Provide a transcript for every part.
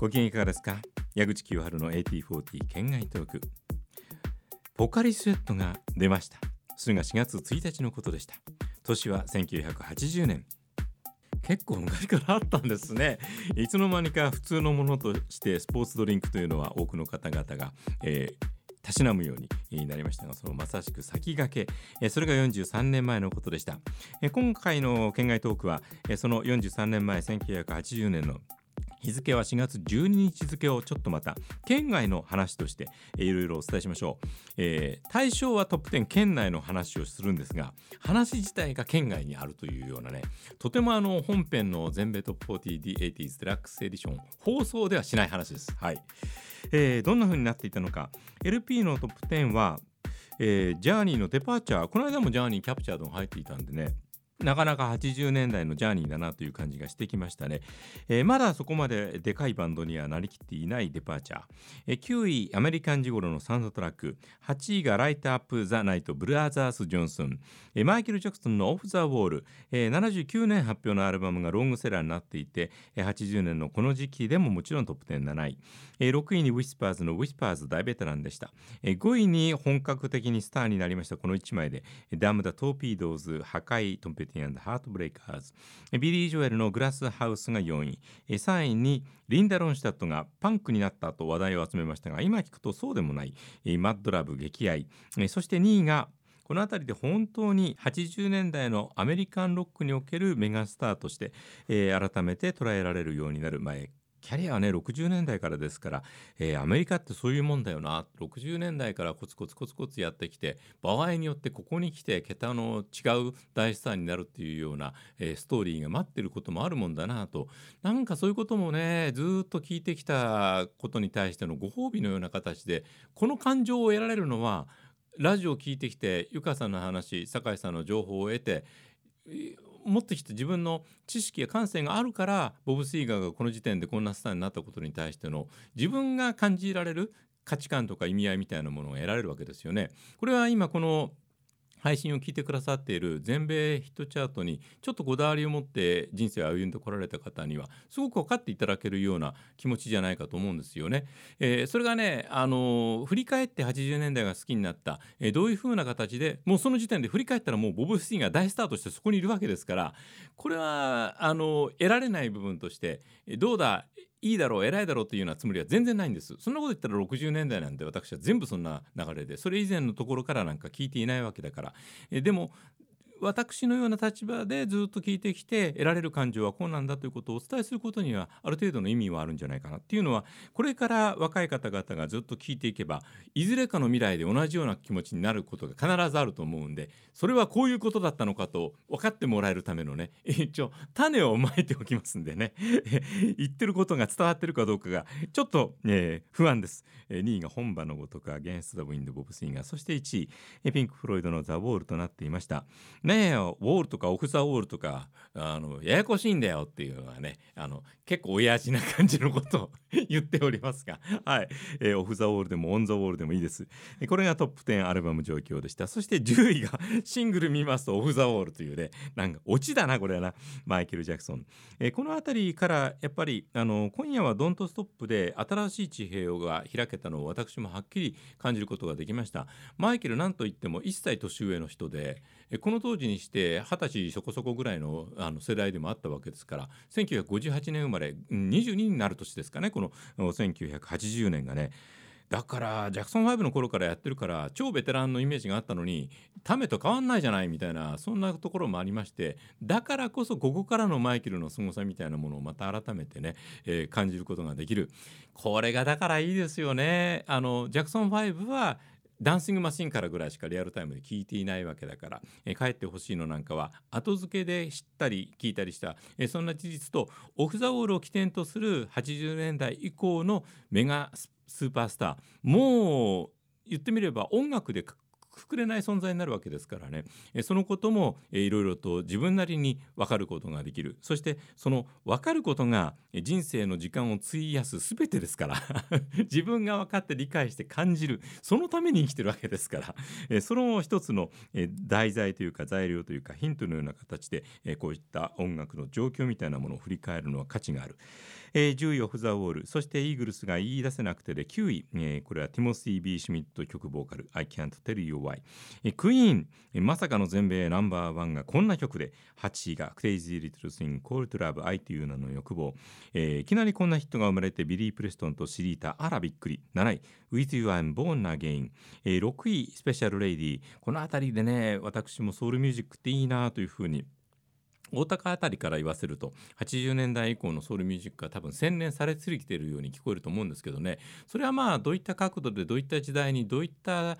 ご機嫌いかがですか？矢口清春の AT40 県外トーク。ポカリスエットが出ました。それが4月1日のことでした。年は1980年。結構昔からあったんですね。いつの間にか普通のものとしてスポーツドリンクというのは多くの方々が、えーたしなむようになりましたがそのまさしく先駆け。それが43年前のことでした。今回の県外トークはその43年前1980年の日付は4月12日付をちょっとまた県外の話としていろいろお伝えしましょう、えー、対象はトップ10県内の話をするんですが話自体が県外にあるというようなねとてもあの本編の全米トップ 40D80s デラックスエディション放送ではしない話です。はい、えー、どんな風になっていたのか。LP のトップ10は、えー、ジャーニーのデパーチャー。この間もジャーニーキャプチャードが入っていたんでねなかなか80年代のジャーニーだなという感じがしてきましたね、えー、まだそこまででかいバンドにはなりきっていないデパーチャー、えー、9位アメリカンジゴロのサウンドトラック。8位がライトアップ・ザ・ナイトブラザース・ジョンソン、えー、マイケル・ジャクソンのオフ・ザ・ウォール、えー、79年発表のアルバムがロングセラーになっていて、80年のこの時期でももちろんトップ10 7位、えー、6位にウィスパーズのウィスパーズ大ベテランでした、えー、5位に本格的にスターになりましたこの1枚で。ダム・ザ・トーピードーズ破壊トム・ペティハートブレイカーズビリー・ジョエルのグラスハウスが4位。3位にリンダ・ロンシュタットがパンクになったと話題を集めましたが今聞くとそうでもない。マッドラブ激愛。そして2位がこの辺りで本当に80年代のアメリカンロックにおけるメガスターとして、えー、改めて捉えられるようになる前キャリアはね60年代からですから、えー、アメリカってそういうもんだよな。60年代からコツコツコツコツやってきて場合によってここに来て桁の違う大スターになるっていうような、えー、ストーリーが待ってることもあるもんだなと。なんかそういうこともねずっと聞いてきたことに対してのご褒美のような形でこの感情を得られるのはラジオを聞いてきてゆかさんの話酒井さんの情報を得て持ってきて自分の知識や感性があるからボブ・スイーガーがこの時点でこんなスターになったことに対しての自分が感じられる価値観とか意味合いみたいなものを得られるわけですよね。これは今この配信を聞いてくださっている全米ヒットチャートにちょっとこだわりを持って人生を歩んでこられた方にはすごく分かっていただけるような気持ちじゃないかと思うんですよね。えー、それがね、あのー、振り返って80年代が好きになった、えー、どういうふうな形でもうその時点で振り返ったらもうボブ・スティンが大スターとしてそこにいるわけですからこれはあの得られない部分としてどうだいいだろう偉いだろうというようなつもりは全然ないんです。そんなこと言ったら60年代なんで私は全部そんな流れでそれ以前のところからなんか聞いていないわけだから。えでも私のような立場でずっと聞いてきて得られる感情はこうなんだということをお伝えすることにはある程度の意味はあるんじゃないかなっていうのはこれから若い方々がずっと聞いていけばいずれかの未来で同じような気持ちになることが必ずあると思うんでそれはこういうことだったのかと分かってもらえるためのね一応種をまいておきますんでね。言ってることが伝わってるかどうかがちょっと、えー、不安です、え2位が本場のごとくアゲンスト・ザ・ウィンド・ボブ・スインガーそして1位ピンク・フロイドのザ・ウォールとなっていました。ねえウォールとかオフ・ザ・ウォールとかあのややこしいんだよっていうのはねあの結構親父な感じのことを 言っておりますが、はい。えー、オフ・ザ・ウォールでもオン・ザ・ウォールでもいいです。これがトップ10アルバム状況でした。そして10位が シングル見ますとオフ・ザ・ウォールというねなんかオチだなこれはな。マイケル・ジャクソン、えー、この辺りからやっぱりあの今夜はドントストップで新しい地平が開けたのを私もはっきり感じることができました。マイケルなんといっても1歳年上の人でこの当時時にして二十歳そこそこぐらいのあの世代でもあったわけですから1958年生まれ22になる年ですかねこの1980年がね。だからジャクソン5の頃からやってるから超ベテランのイメージがあったのにタメと変わんないじゃないみたいなそんなところもありましてだからこそここからのマイケルの凄さみたいなものをまた改めてね、えー、感じることができるこれがだからいいですよねあのジャクソン5はダンシングマシンからぐらいしかリアルタイムで聞いていないわけだから、え、帰ってほしいのなんかは後付けで知ったり聞いたりした、え、そんな事実とオフ・ザ・ウォールを起点とする80年代以降のメガスーパースター。もう言ってみれば音楽でくれない存在になるわけですからね。そのこともいろいろと自分なりに分かることができる。そしてその分かることが人生の時間を費やす全てですから。自分が分かって理解して感じる。そのために生きてるわけですから。その一つの題材というか材料というかヒントのような形でこういった音楽の状況みたいなものを振り返るのは価値がある。えー、10位オフ・ザ・ウォール。そしてイーグルスが言い出せなくてで9位、え、これはティモシー・ビー・シュミット曲ボーカル。I can't tell you why、クイーン、まさかの全米ナンバーワンがこんな曲で8位がクレイジー・リトル・スイン Call to Love 愛という名の欲望、えー、いきなりこんなヒットが生まれてビリー・プレストンとシリータあらびっくり。7位 With You I'm Born Again、えー、6位スペシャル・レイディこの辺りでね私もソウルミュージックっていいなというふうに大高あたりから言わせると80年代以降のソウルミュージックが多分洗練されすぎているように聞こえると思うんですけどね。それはまあどういった角度でどういった時代にどういった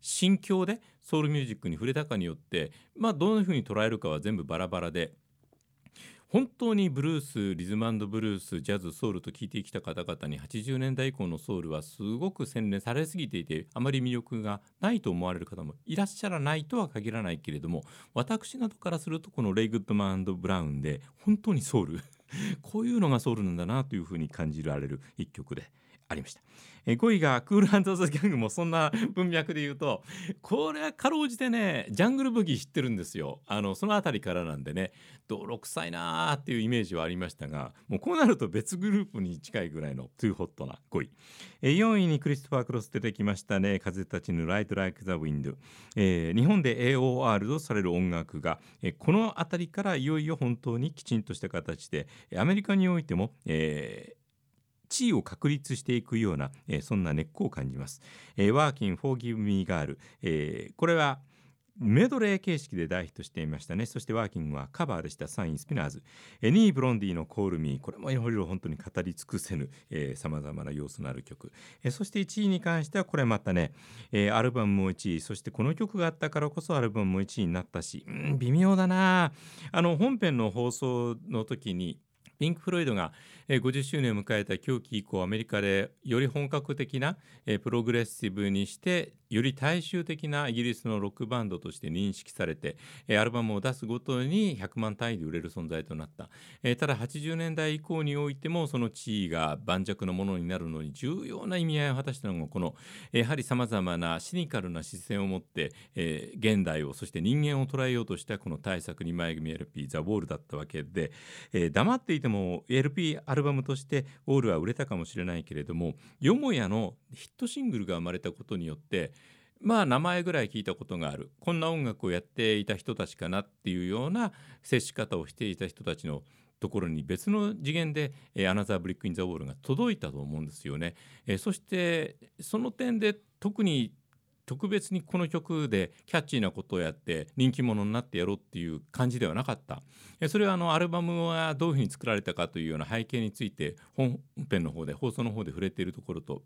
心境でソウルミュージックに触れたかによってまあどういうふうに捉えるかは全部バラバラで本当にブルースリズムブルースジャズソウルと聞いてきた方々に80年代以降のソウルはすごく洗練されすぎていてあまり魅力がないと思われる方もいらっしゃらないとは限らないけれども私などからするとこのレイ・グッドマンブラウンで本当にソウル。こういうのがソウルなんだなというふうに感じられる一曲で。ありました。え5位がクールアンザ・ギャングもそんな文脈で言うとこれはかろうじてねジャングルブギー知ってるんですよ。あのその辺りからなんでね泥臭いなーっていうイメージはありましたがもうこうなると別グループに近いぐらいのトゥーホットな5位、え4位にクリストファー・クロス出てきましたね風たちのライト・ライク・ザ・ウィンド、えー、日本で AOR とされる音楽が、えこの辺りからいよいよ本当にきちんとした形でアメリカにおいても、えー地位を確立していくような、えー、そんな根っこを感じます。えー、ワーキン・フォーギブ・ミー・ガール、えー、これはメドレー形式で大ヒットしていましたね。そしてワーキングはカバーでしたサインスピナーズ。2位ブロンディのコールミー。これもいろいろ本当に語り尽くせぬさまざまな要素のある曲。えー、そして1位に関してはこれまたね、えー、アルバムも1位。そしてこの曲があったからこそアルバムも1位になったし、うん微妙だな。あの本編の放送の時にピンク・フロイドが50周年を迎えた狂気以降アメリカでより本格的なプログレッシブにしてより大衆的なイギリスのロックバンドとして認識されてアルバムを出すごとに100万単位で売れる存在となった。ただ80年代以降においてもその地位が盤石のものになるのに重要な意味合いを果たしたのがこのやはりさまざまなシニカルな視線を持って現代をそして人間を捉えようとしたこの大作2枚組 LP「ザ・ウォール」だったわけで黙っていても LP アルバムとしてウォールは売れたかもしれないけれどもよもやのヒットシングルが生まれたことによってまあ名前ぐらい聞いたことがあるこんな音楽をやっていた人たちかなっていうような接し方をしていた人たちのところに別の次元でえ「アナザー・ブリック・イン・ザ・ウォール」が届いたと思うんですよね。えそしてその点で特に特別にこの曲でキャッチーなことをやって人気者になってやろうっていう感じではなかった。それはあのアルバムはどういうふうに作られたかというような背景について本編の方で放送の方で触れているところと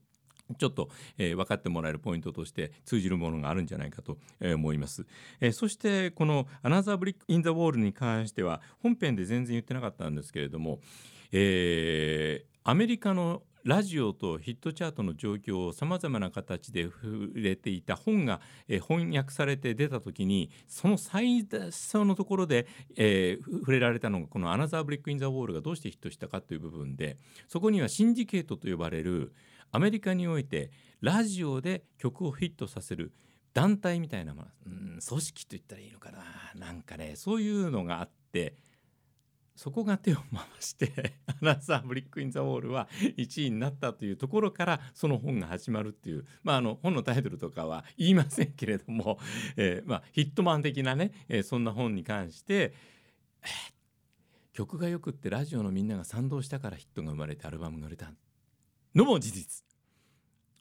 ちょっと、えー、分かってもらえるポイントとして通じるものがあるんじゃないかと、え、思います、えー、そしてこの「アナザー・ブリック・イン・ザ・ウォール」に関しては本編で全然言ってなかったんですけれども、えー、アメリカのラジオとヒットチャートの状況をさまざまな形で触れていた本が、え、翻訳されて出た時にその最初のところで、えー、触れられたのがこの「アナザー・ブリック・イン・ザ・ウォール」がどうしてヒットしたかという部分でそこにはシンジケートと呼ばれるアメリカにおいてラジオで曲をヒットさせる団体みたいなもの、うん、組織と言ったらいいのかななんかねそういうのがあってそこが手を回して「アナザー・ブリック・イン・ザ・ウォール」は1位になったというところからその本が始まるっていう、まあ、あの本のタイトルとかは言いませんけれども、えーまあ、ヒットマン的なね、えー、そんな本に関して、えー、曲がよくってラジオのみんなが賛同したからヒットが生まれてアルバムが売れたのも事実。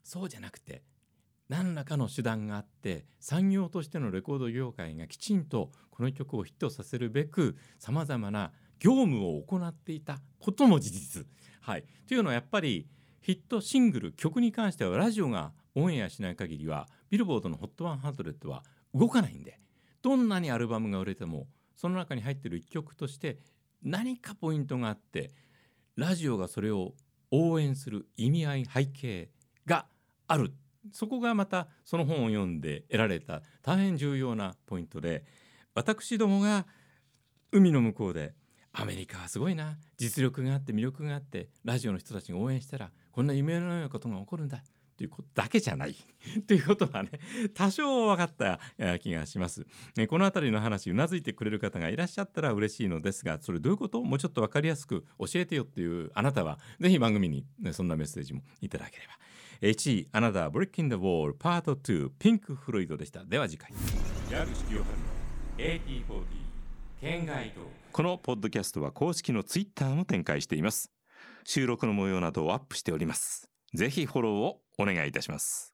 そうじゃなくて何らかの手段があって産業としてのレコード業界がきちんとこの曲をヒットさせるべくさまざまな業務を行っていたことも事実。はい、というのはやっぱりヒットシングル曲に関してはラジオがオンエアしない限りはビルボードの HOT100 は動かないんでどんなにアルバムが売れてもその中に入ってる一曲として何かポイントがあってラジオがそれを応援する意味合い背景があるそこがまたその本を読んで得られた大変重要なポイントで私どもが海の向こうでアメリカはすごいな。実力があって魅力があってラジオの人たちが応援したらこんな夢のようなことが起こるんだ。ということだけじゃない。ということがね多少分かった気がします。この辺りの話うなずいてくれる方がいらっしゃったら嬉しいのですがそれどういうこと？もうちょっと分かりやすく教えてよっていうあなたはぜひ番組に、ね、そんなメッセージもいただければ。1位「アナダー・ブレッキン・ザ・ウォール」パート2ピンク・フロイドでした。では次回。矢口清春の。AT40 県外とこのポッドキャストは公式のツイッターも展開しています。収録の模様などをアップしております。ぜひフォローをお願いいたします。